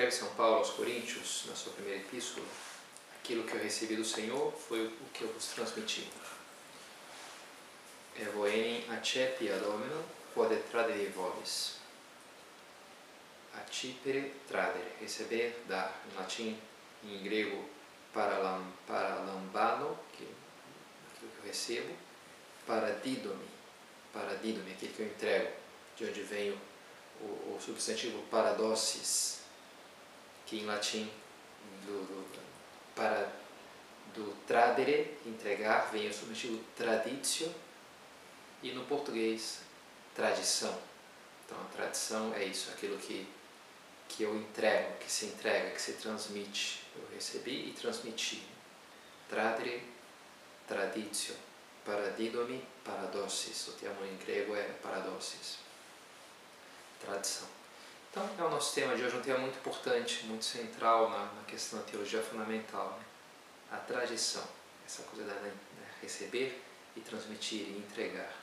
Escreve São Paulo aos Coríntios, na sua primeira epístola, aquilo que eu recebi do Senhor foi o que eu vos transmiti. Evoenin acepi ad hominem quod tradere vobis. Acipere, tradere, receber, dar, em latim, em grego, paralam, paralambano, que, aquilo que eu recebo, paradidomi, paradidomi, aquilo que eu entrego, de onde vem o, o, substantivo paradoxis, que em latim, do, do, para, do tradere, entregar, vem o substantivo traditio, e no português, tradição. Então a tradição é isso, aquilo que, que eu entrego, que se entrega, que se transmite. Eu recebi e transmiti. Tradere, traditio. Paradidomi, paradoxis. O termo em grego é paradoxis. Tradição. Então é o nosso tema de hoje, um tema muito importante, muito central na, na questão da teologia fundamental. Né? A tradição, essa coisa da né, receber e transmitir e entregar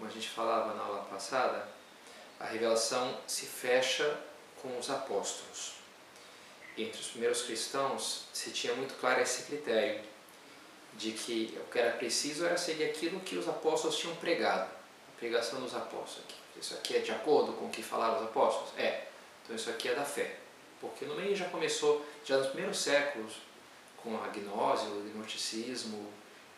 como a gente falava na aula passada, a revelação se fecha com os apóstolos. Entre os primeiros cristãos se tinha muito claro esse critério de que o que era preciso era seguir aquilo que os apóstolos tinham pregado, pregação dos apóstolos. Isso aqui é de acordo com o que falaram os apóstolos? É. Então isso aqui é da fé. Porque no meio já começou, já nos primeiros séculos, com a gnose, o gnosticismo,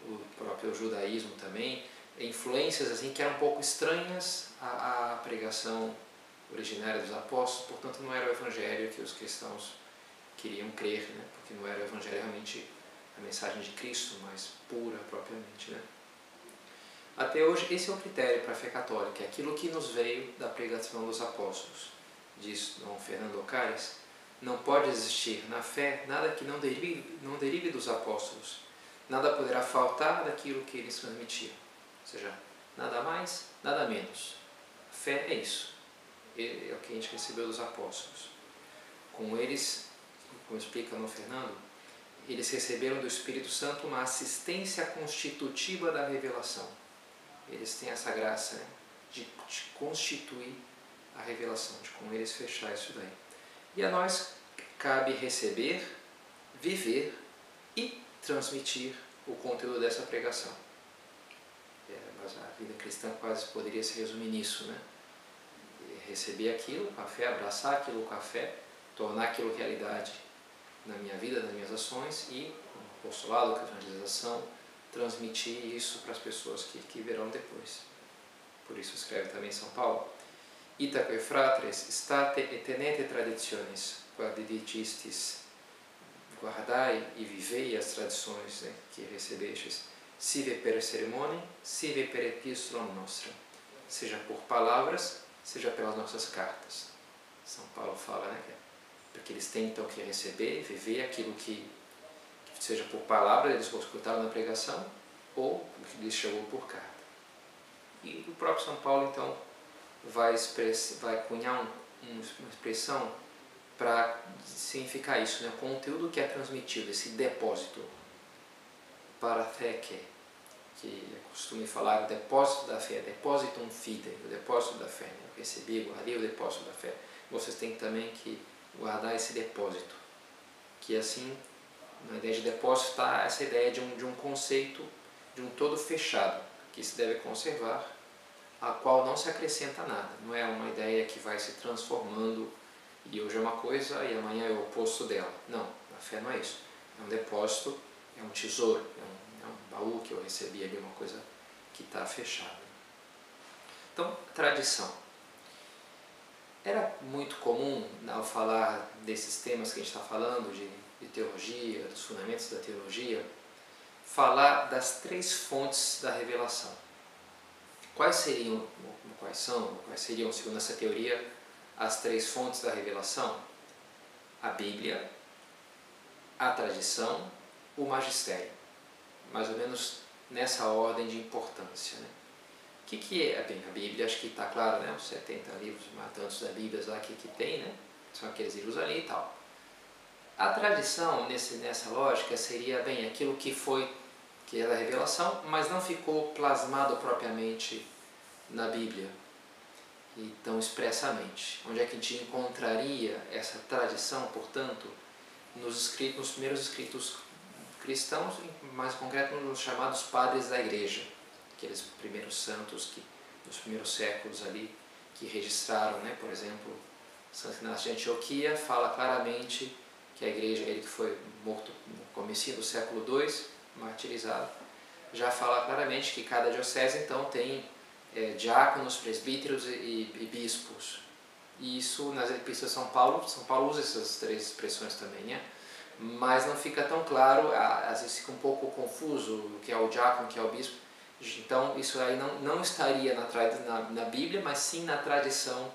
o próprio judaísmo também, influências assim que eram um pouco estranhas à, à pregação originária dos apóstolos, portanto não era o evangelho que os cristãos queriam crer, né? porque não era o evangelho realmente a mensagem de Cristo, mas pura propriamente. Né? Até hoje esse é o critério para a fé católica, é aquilo que nos veio da pregação dos apóstolos. Diz Dom Fernando Ocares, não pode existir na fé nada que não derive, não derive dos apóstolos, nada poderá faltar daquilo que eles transmitiam. Ou seja, nada mais, nada menos. A fé é isso. É o que a gente recebeu dos apóstolos. Com eles, como explica no Fernando, eles receberam do Espírito Santo uma assistência constitutiva da revelação. Eles têm essa graça né, de, de constituir a revelação, de com eles fechar isso daí. E a nós cabe receber, viver e transmitir o conteúdo dessa pregação a vida cristã quase poderia se resumir nisso, né? Receber aquilo com a fé, abraçar aquilo com a fé, tornar aquilo realidade na minha vida, nas minhas ações e, com o apostolado, com a evangelização, transmitir isso para as pessoas que, que verão depois. Por isso escreve também São Paulo. Itaque fratres, state et tenete traditiones, quod dicistis, guardai e vivei as tradições né, que recebestes sive per cerimônia, sive per epistola nostra, seja por palavras, seja pelas nossas cartas. São Paulo fala, né, que é porque eles tentam que receber, viver aquilo que seja por palavra, eles escutaram na pregação, ou o que lhes chegou por carta. E o próprio São Paulo, então, vai, express, vai cunhar um, uma expressão para significar isso, né? o conteúdo que é transmitido, esse depósito, para que que é costume falar o depósito da fé, depositum fide, o depósito da fé. Né? Eu recebi, guardei o depósito da fé. Vocês têm também que guardar esse depósito. Que assim, na ideia de depósito está essa ideia de um, de um conceito, de um todo fechado, que se deve conservar, a qual não se acrescenta nada. Não é uma ideia que vai se transformando e hoje é uma coisa e amanhã é o oposto dela. Não, a fé não é isso. É um depósito, é um tesouro, é um baú que eu recebi ali, uma coisa que está fechada. Então, tradição. Era muito comum, ao falar desses temas que a gente está falando, de, de teologia, dos fundamentos da teologia, falar das três fontes da revelação. Quais seriam, quais são, quais seriam, segundo essa teoria, as três fontes da revelação? A Bíblia, a tradição, o magistério mais ou menos nessa ordem de importância. Né? O que, que é? Bem, a Bíblia, acho que está claro, né? os 70 livros matantes da Bíblia lá que, que tem, né? são aqueles livros ali e tal. A tradição, nesse, nessa lógica, seria, bem, aquilo que foi, que é da revelação, mas não ficou plasmado propriamente na Bíblia. e tão expressamente. Onde é que a gente encontraria essa tradição, portanto, nos, escritos, nos primeiros escritos cristãos, mais concreto nos chamados padres da igreja, aqueles primeiros santos que nos primeiros séculos ali que registraram, né, por exemplo, Santo Inácio de Antioquia fala claramente que a igreja, ele que foi morto no começo do século II, martirizado, já fala claramente que cada diocese então tem é, diáconos, presbíteros e, e, bispos. E isso nas epístolas de São Paulo, São Paulo usa essas três expressões também, né? mas não fica tão claro, às vezes fica um pouco confuso o que é o diácono, o que é o bispo. Então isso aí não, não estaria na, na, na Bíblia, mas sim na tradição,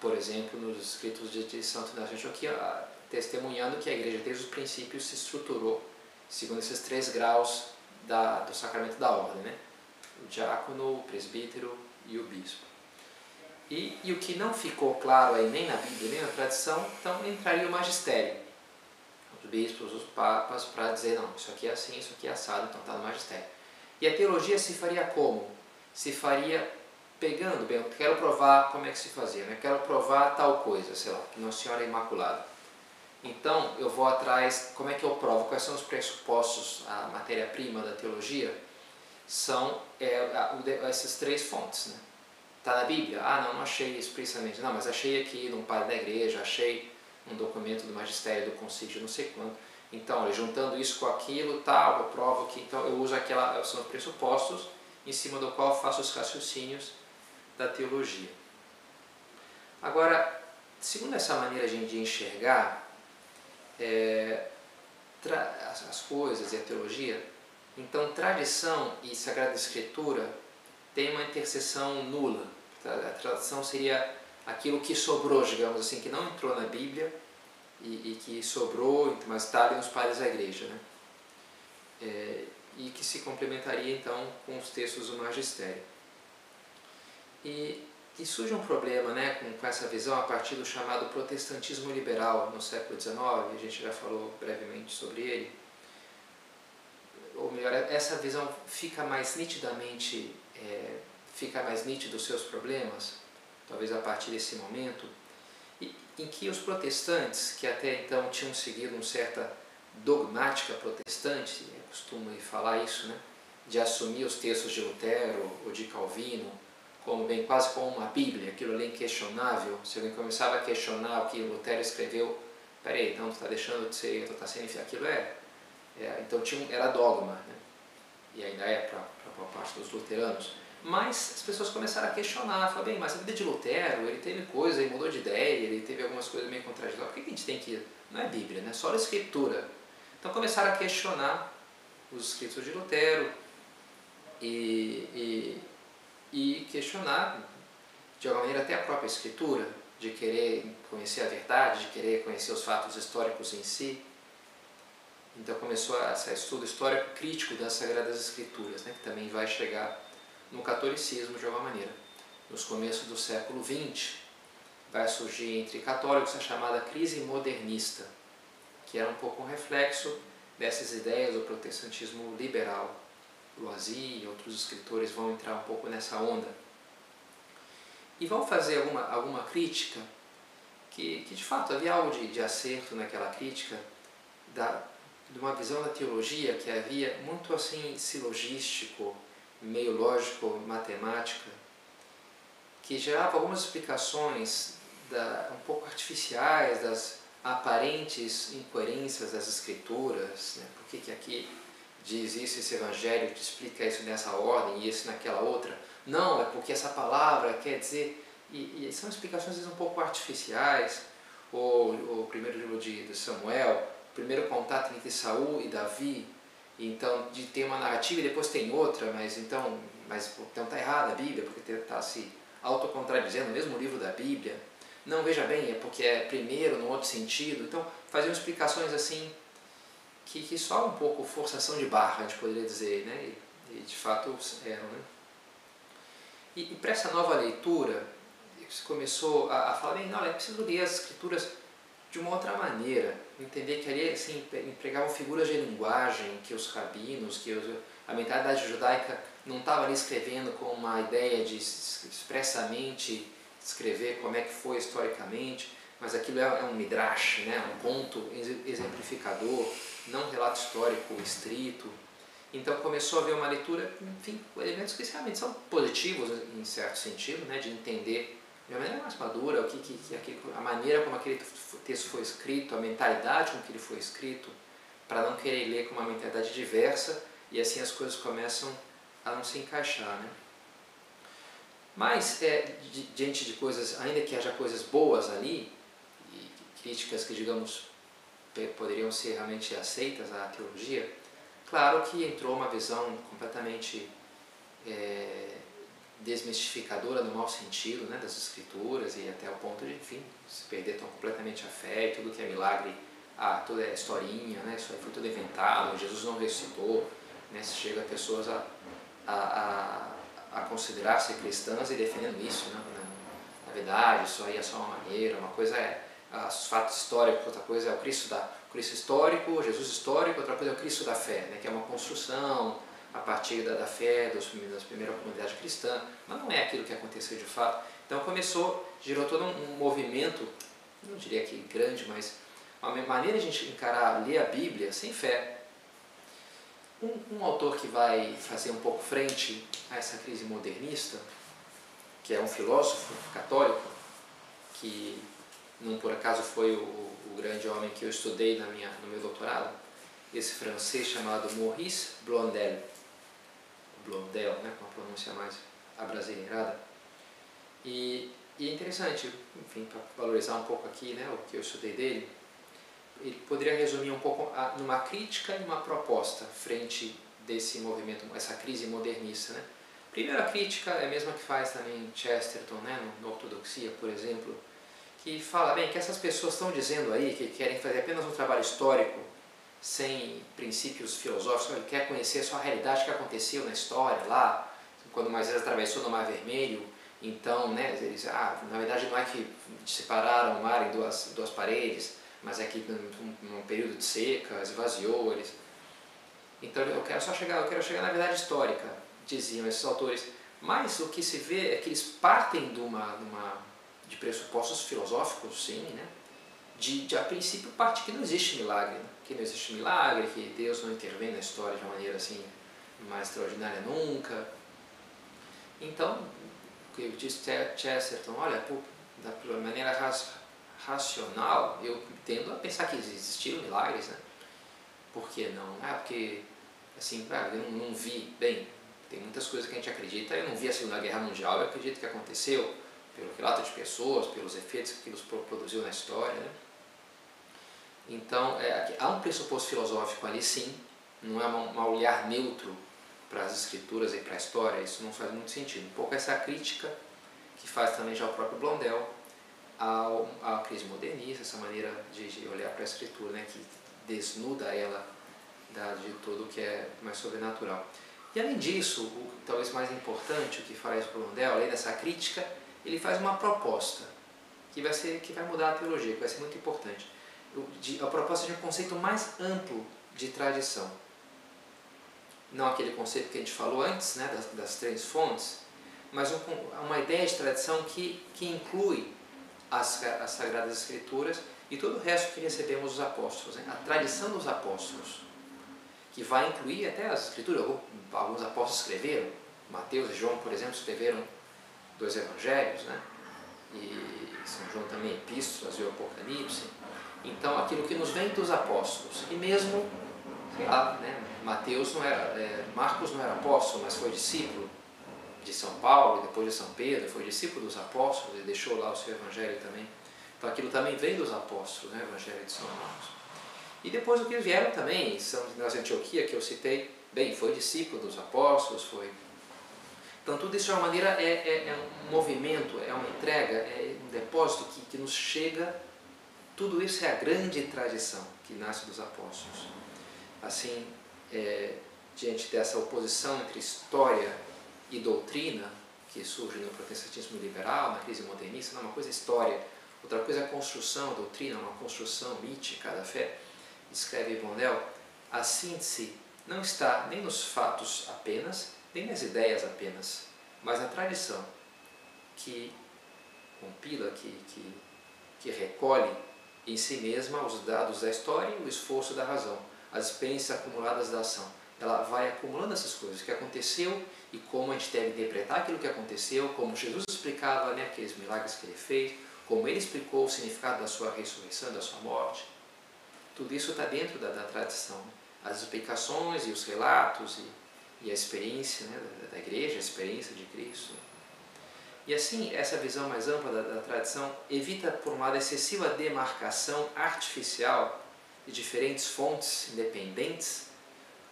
por exemplo, nos escritos de, de Santo Inácio de Antioquia, testemunhando que a igreja desde os princípios se estruturou segundo esses três graus da, do sacramento da ordem, né? o diácono, o presbítero e o bispo. E, e o que não ficou claro aí nem na Bíblia nem na tradição, então entraria o magistério, os bispos, os papas, para dizer não, isso aqui é assim, isso aqui é assado, então está no magistério. E a teologia se faria como? Se faria pegando, bem, eu quero provar como é que se fazia, né? eu quero provar tal coisa, sei lá, que Nossa Senhora é Imaculada. Então, eu vou atrás, como é que eu provo? Quais são os pressupostos, a matéria-prima da teologia? São é, essas três fontes. Né? Está na Bíblia? Ah, não, não achei explicitamente. Não, mas achei aqui num padre da igreja, achei um documento do magistério do concílio, não sei quando. Então, juntando isso com aquilo, tal, eu provo que. Então, eu uso aquela. São os pressupostos em cima do qual faço os raciocínios da teologia. Agora, segundo essa maneira de enxergar, é, as, as coisas e a teologia, então tradição e Sagrada Escritura têm uma interseção nula. A tradição seria aquilo que sobrou, digamos assim, que não entrou na Bíblia e, e que sobrou, mas está ali nos padres da igreja. Né? É, e que se complementaria então com os textos do magistério. E e surge um problema né, com, com essa visão a partir do chamado protestantismo liberal no século XIX, a gente já falou brevemente sobre ele. Ou melhor, essa visão fica mais nitidamente, é, fica mais nítido os seus problemas, talvez a partir desse momento, em que os protestantes, que até então tinham seguido uma certa dogmática protestante, costumo falar isso, né, de assumir os textos de Lutero ou de Calvino, como bem quase como uma Bíblia, aquilo ali inquestionável. Se alguém começava a questionar o que Lutero escreveu, peraí, então tu está deixando de ser, tu está sendo aquilo é, é, então tinha, era dogma, né? e ainda é para a parte dos luteranos. Mas as pessoas começaram a questionar, falaram, bem, mas a vida de Lutero, ele teve coisa, ele mudou de ideia, ele teve algumas coisas meio contraditórias, por que a gente tem que, não é Bíblia, né? só a Escritura. Então começaram a questionar os escritos de Lutero e, e e questionar, de alguma maneira, até a própria escritura, de querer conhecer a verdade, de querer conhecer os fatos históricos em si. Então começou esse estudo histórico crítico das Sagradas Escrituras, né, que também vai chegar no catolicismo de alguma maneira. Nos começos do século XX, vai surgir entre católicos a chamada crise modernista, que era um pouco um reflexo dessas ideias do protestantismo liberal Loisy e outros escritores vão entrar um pouco nessa onda. E vão fazer alguma, alguma crítica que, que de fato havia algo de, de acerto naquela crítica da, de uma visão da teologia que havia muito assim silogístico, meio lógico, matemática, que gerava algumas explicações da, um pouco artificiais das aparentes incoerências das escrituras, né? por que, que aqui diz isso, esse evangelho te explica isso nessa ordem e esse naquela outra. Não, é porque essa palavra quer dizer. E, e são explicações vezes, um pouco artificiais. O, o primeiro livro de, de Samuel, o primeiro contato entre Saul e Davi, então de ter uma narrativa e depois tem outra, mas então mas então está errada a Bíblia porque está se autocontradizendo o mesmo livro da Bíblia. Não, veja bem, é porque é primeiro, no outro sentido. Então, faziam explicações assim que, que só um pouco forçação de barra, a gente poderia dizer, né? e, e de fato eram. Né? E, e para essa nova leitura, se começou a, a falar, bem, não, é preciso ler as escrituras de uma outra maneira, entender que ali assim, empregavam figuras de linguagem, que os rabinos, que os, a mentalidade judaica não estava ali escrevendo com uma ideia de expressamente escrever como é que foi historicamente, mas aquilo é, é um midrash, né? um conto exemplificador, não relato histórico estrito. Então começou a haver uma leitura, enfim, elementos que realmente são positivos em certo sentido, né? de entender de uma maneira mais madura o que, que, que aquele, a maneira como aquele texto foi escrito, a mentalidade com que ele foi escrito, para não querer ler com uma mentalidade diversa e assim as coisas começam a não se encaixar. Né? Mas, é, di, diante de coisas, ainda que haja coisas boas ali, e críticas que, digamos, poderiam ser realmente aceitas à teologia, claro que entrou uma visão completamente é, desmistificadora no mau sentido né, das escrituras e até o ponto de, enfim, se perder tão completamente a fé e tudo que é milagre, ah, tudo é historinha, né, isso aí foi tudo inventado, Jesus não ressuscitou, né, se chega a pessoas a, a, a, a considerar-se cristãs e defendendo isso, né, na, na verdade, isso aí é só uma maneira, uma coisa é os fatos históricos, outra coisa é o Cristo, da, o Cristo histórico, Jesus histórico, outra coisa é o Cristo da fé, né, que é uma construção, a partir da, da fé dos, das primeiras comunidades cristãs, mas não é aquilo que aconteceu de fato. Então começou, girou todo um, um movimento, não diria que grande, mas uma maneira de a gente encarar, ler a Bíblia sem fé. Um, um autor que vai fazer um pouco frente a essa crise modernista, que é um filósofo católico, que não por acaso foi o, o grande homem que eu estudei na minha, no meu doutorado, esse francês chamado Maurice Blondel. Blondel, né, com a pronúncia mais abrasileirada. E, e é interessante, enfim, para valorizar um pouco aqui né, o que eu estudei dele, ele poderia resumir um pouco a, numa crítica e uma proposta frente desse movimento, essa crise modernista. Né? Primeiro, a crítica é a mesma que faz também Chesterton, né, no, no Ortodoxia, por exemplo, que fala bem que essas pessoas estão dizendo aí que querem fazer apenas um trabalho histórico sem princípios filosóficos, ele quer conhecer só a realidade que aconteceu na história lá, quando Moisés atravessou no Mar Vermelho, então, né, eles, ah, na verdade não é que separaram o mar em duas, duas paredes, mas é que num, num período de seca esvaziou eles. Então eu quero só chegar, eu quero chegar na verdade histórica, diziam esses autores. Mas o que se vê é que eles partem de uma, de, uma, de pressupostos filosóficos, sim, né? De, de a princípio parte que não existe milagre. Né? que não existe milagre, que Deus não intervém na história de uma maneira assim mais extraordinária nunca. Então, o que disse Chesterton, olha, por, da maneira racional, eu tendo a pensar que existiram milagres, né? Por que não? Ah, porque, assim, ah, eu não, não vi, bem, tem muitas coisas que a gente acredita, eu não vi a Segunda Guerra Mundial, eu acredito que aconteceu, pelo relato de pessoas, pelos efeitos que aquilo produziu na história, né? Então, é, há um pressuposto filosófico ali, sim, não é um, olhar neutro para as escrituras e para a história, isso não faz muito sentido. Um pouco essa crítica que faz também já o próprio Blondel ao, à crise modernista, essa maneira de, de olhar para a escritura, né, que desnuda ela da, de tudo que é mais sobrenatural. E além disso, o, talvez mais importante, o que faz Blondel, além dessa crítica, ele faz uma proposta que vai, ser, que vai mudar a teologia, que vai ser muito importante a proposta de um conceito mais amplo de tradição. Não aquele conceito que a gente falou antes, né, das, das três fontes, mas um, uma ideia de tradição que, que inclui as, as Sagradas Escrituras e todo o resto que recebemos dos apóstolos. Né? A tradição dos apóstolos, que vai incluir até as Escrituras. Alguns apóstolos escreveram, Mateus e João, por exemplo, escreveram dois evangelhos, né? e São João também epístolas e o Apocalipse. Então, aquilo que nos vem dos apóstolos, e mesmo, sei lá, né, Mateus não era, é, Marcos não era apóstolo, mas foi discípulo de São Paulo, depois de São Pedro, foi discípulo dos apóstolos e deixou lá o seu evangelho também. Então, aquilo também vem dos apóstolos, né, o evangelho de São Marcos. E depois o que vieram também, São de Antioquia, que eu citei, bem, foi discípulo dos apóstolos, foi então, tudo isso é uma maneira, é, é, é, um movimento, é uma entrega, é um depósito que, que nos chega tudo isso é a grande tradição que nasce dos apóstolos. Assim, é, diante dessa oposição entre história e doutrina, que surge no protestantismo liberal, na crise modernista, não é uma coisa é história, outra coisa é a construção, a doutrina, uma construção mítica da fé. Escreve Blondel, a síntese não está nem nos fatos apenas, nem nas ideias apenas, mas na tradição que compila, que, que, que recolhe em si mesma os dados da história e o esforço da razão, as experiências acumuladas da ação. Ela vai acumulando essas coisas, o que aconteceu e como a gente deve interpretar aquilo que aconteceu, como Jesus explicava né, aqueles milagres que ele fez, como ele explicou o significado da sua ressurreição, da sua morte. Tudo isso está dentro da, da, tradição. As explicações e os relatos e, e a experiência né, da, igreja, a experiência de Cristo. E assim, essa visão mais ampla da, da tradição evita, por um lado, a excessiva demarcação artificial de diferentes fontes independentes,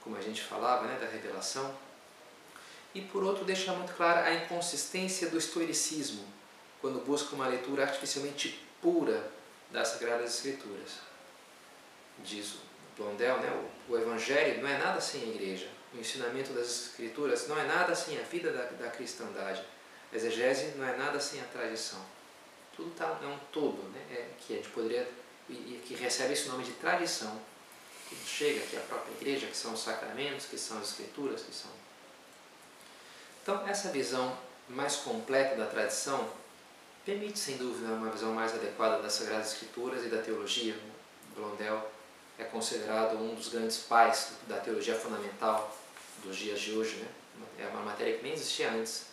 como a gente falava, né, da revelação, e por outro deixa muito clara a inconsistência do estoicismo, quando busca uma leitura artificialmente pura das Sagradas Escrituras. Diz Blondel, né, o, o Evangelho não é nada sem a igreja, o ensinamento das Escrituras não é nada sem a vida da, da cristandade, a exegese não é nada sem a tradição. Tudo tá, é um todo, né, é, que a gente poderia, e, e que recebe esse nome de tradição, que chega, que é a própria igreja, que são os sacramentos, que são as escrituras, que são então, essa visão mais completa da tradição permite, sem dúvida, uma visão mais adequada das Sagradas Escrituras e da teologia. Blondel é considerado um dos grandes pais da teologia fundamental dos dias de hoje. Né? É uma matéria que nem existia antes,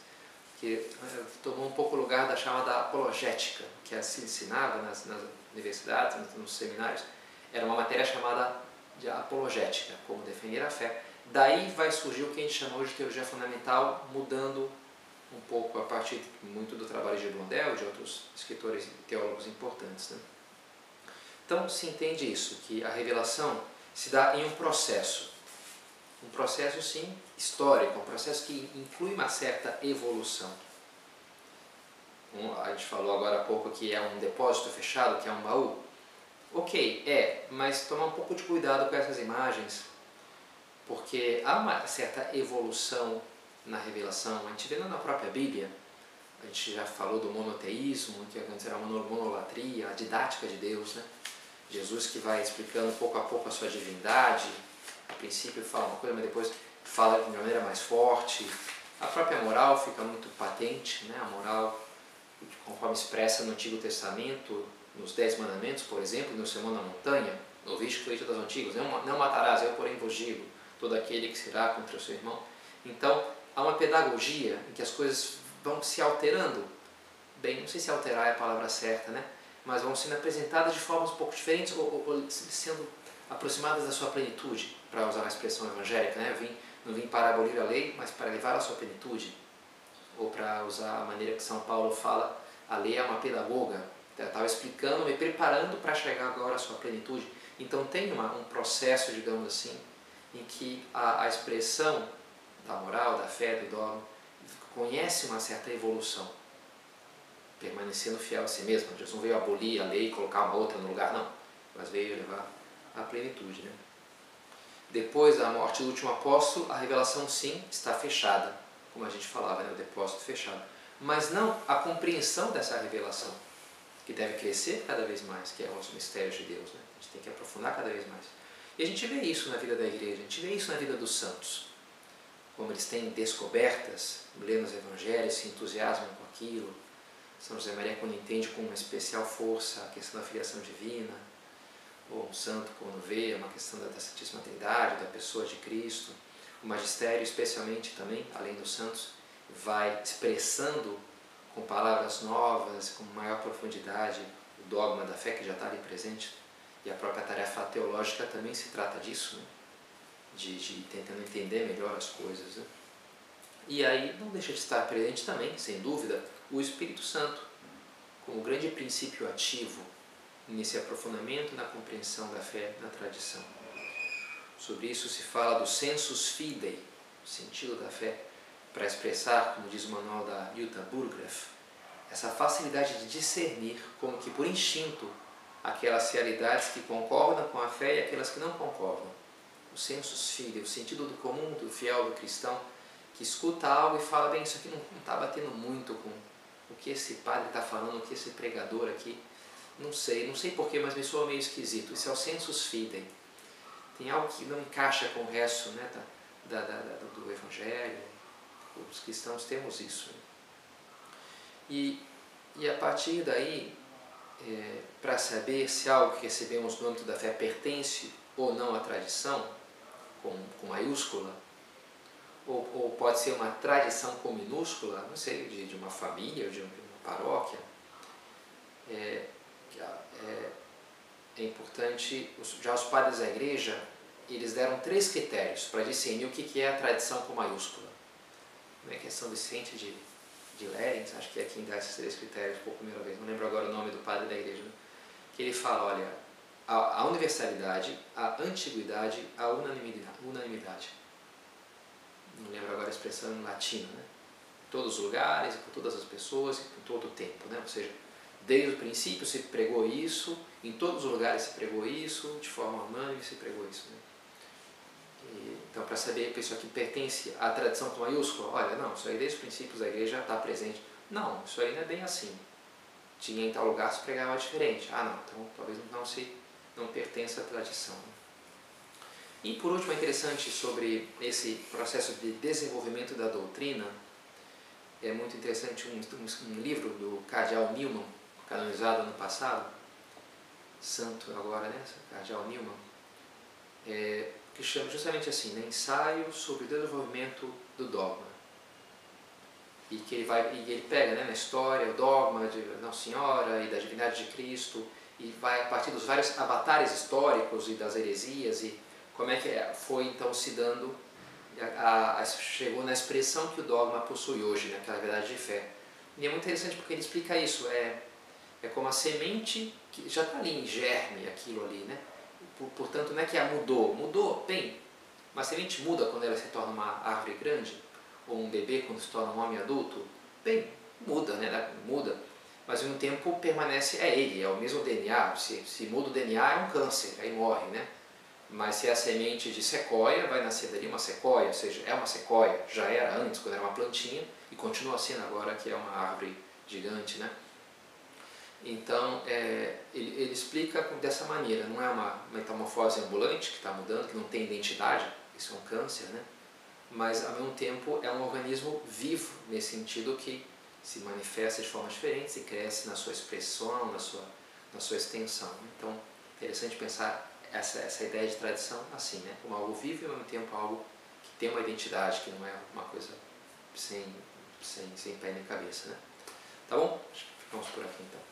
que eh, tomou um pouco o lugar da chamada apologética, que se ensinava nas, nas universidades, nos seminários. Era uma matéria chamada de apologética, como defender a fé. Daí vai surgir o que a gente chama hoje de teologia fundamental, mudando um pouco a partir muito do trabalho de Blondel e de outros escritores e teólogos importantes. Né? Então se entende isso, que a revelação se dá em um processo. Um processo, sim, histórico, um processo que inclui uma certa evolução. Um, a gente falou agora há pouco que é um depósito fechado, que é um baú. Ok, é, mas toma um pouco de cuidado com essas imagens, porque há uma certa evolução na revelação. A gente vê na própria Bíblia, a gente já falou do monoteísmo, que antes era a monolatria, a didática de Deus, né? Jesus que vai explicando pouco a pouco a sua divindade, a princípio fala uma coisa, mas depois fala de uma maneira mais forte. A própria moral fica muito patente, né? a moral conforme expressa no Antigo Testamento, nos Dez Mandamentos, por exemplo, no Sermão da Montanha, no Vídeo que das Antigos, não, não matarás, eu porém vos digo todo aquele que será contra o seu irmão. Então, há uma pedagogia em que as coisas vão se alterando. Bem, não sei se alterar é a palavra certa, né? Mas vão sendo apresentadas de formas um pouco diferentes ou, ou, ou sendo aproximadas da sua plenitude, para usar uma expressão evangélica, né? Vim, não vim para abolir a lei, mas para levar a sua plenitude. Ou para usar a maneira que São Paulo fala, a lei é uma pedagoga. Estava explicando, me preparando para chegar agora à sua plenitude. Então tem uma, um processo, digamos assim, em que a, a expressão da moral, da fé, do dogma, conhece uma certa evolução, permanecendo fiel a si mesmo. Jesus não veio abolir a lei e colocar uma outra no lugar, não, mas veio levar a plenitude. Né? Depois da morte do último apóstolo, a revelação sim está fechada, como a gente falava, né? o depósito fechado. Mas não a compreensão dessa revelação, que deve crescer cada vez mais, que é os mistérios de Deus. Né? A gente tem que aprofundar cada vez mais. E a gente vê isso na vida da igreja, a gente vê isso na vida dos santos. Como eles têm descobertas, lendo os evangelhos, se entusiasmam com aquilo. São José Maria, quando entende com uma especial força a questão da filiação divina, ou um santo, quando vê uma questão da Santíssima Trindade, da pessoa de Cristo. O magistério, especialmente também, além dos santos, vai expressando com palavras novas, com maior profundidade, o dogma da fé que já está ali presente e a própria tarefa teológica também se trata disso, né? de, de tentando entender melhor as coisas. Né? E aí não deixa de estar presente também, sem dúvida, o Espírito Santo, como grande princípio ativo nesse aprofundamento na compreensão da fé na tradição. Sobre isso se fala do sensus fidei, o sentido da fé, para expressar, como diz o manual da Jutta Burgraff, essa facilidade de discernir como que por instinto aquelas realidades que concordam com a fé e aquelas que não concordam. O sensus fidei, o sentido do comum, do fiel, do cristão, que escuta algo e fala, bem, isso aqui não está batendo muito com, o que esse padre está falando, o que esse pregador aqui, não sei, não sei porquê, mas me soa meio esquisito. Isso é o sensus fidei. Tem algo que não encaixa com o resto né, da, da, da, do Evangelho. Os cristãos temos isso. E, e a partir daí, é, para saber se algo que recebemos no âmbito da fé pertence ou não à tradição, com, com maiúscula, ou, ou pode ser uma tradição com minúscula, não sei, de, de uma família ou de uma paróquia, é, é, é importante, já os padres da igreja, eles deram três critérios para discernir o que é a tradição com maiúscula. Não é questão Vicente de, de Lerens, acho que é quem dá esses três critérios por primeira vez, não lembro agora o nome do padre da igreja, né? que ele fala, olha, a, a universalidade, a antiguidade, a unanimidade, unanimidade. Não lembro agora a expressão em latino, né? Em todos os lugares, por todas as pessoas, em todo o tempo, né? Ou seja, desde o princípio se pregou isso, em todos os lugares se pregou isso, de forma unânime se pregou isso, né? E, então, para saber que isso aqui pertence à tradição com maiúscula, olha, não, isso aí desde os princípios da igreja está presente. Não, isso aí não é bem assim. Tinha em tal lugar se pregava diferente. Ah, não, então talvez não se não pertence à tradição. E por último, é interessante sobre esse processo de desenvolvimento da doutrina, é muito interessante um, um, um livro do Cardeal Newman, canonizado ano passado, santo agora, né, Cardeal Newman, é, que chama justamente assim, né, Ensaio sobre o Desenvolvimento do Dogma. E que ele, vai, e ele pega né, na história o dogma de Nossa Senhora e da divindade de Cristo, e vai a partir dos vários avatares históricos e das heresias e como é que é, foi então se dando, a, a, chegou na expressão que o dogma possui hoje, naquela né, verdade de fé. E é muito interessante porque ele explica isso, é, é como a semente que já está ali em germe, aquilo ali, né? Portanto, não é que a mudou, mudou, bem, uma semente muda quando ela se torna uma árvore grande, ou um bebê quando se torna um homem adulto, bem, muda, né? Muda mas ao mesmo tempo permanece, é ele, é o mesmo DNA. Se, se muda o DNA é um câncer, aí morre, né? Mas se é a semente de sequoia, vai nascer dali uma sequoia, ou seja, é uma sequoia, já era antes, quando era uma plantinha, e continua sendo agora que é uma árvore gigante, né? Então, é, ele, ele, explica dessa maneira, não é uma metamorfose ambulante que está mudando, que não tem identidade, isso é um câncer, né? Mas, ao mesmo tempo, é um organismo vivo, nesse sentido que se manifesta de forma diferente, se cresce na sua expressão, na sua, na sua extensão. Então, interessante pensar essa, essa ideia de tradição assim, né? como algo vivo e ao mesmo tempo algo que tem uma identidade, que não é uma coisa sem, sem, sem pé nem cabeça. Né? Tá bom? Ficamos por aqui então.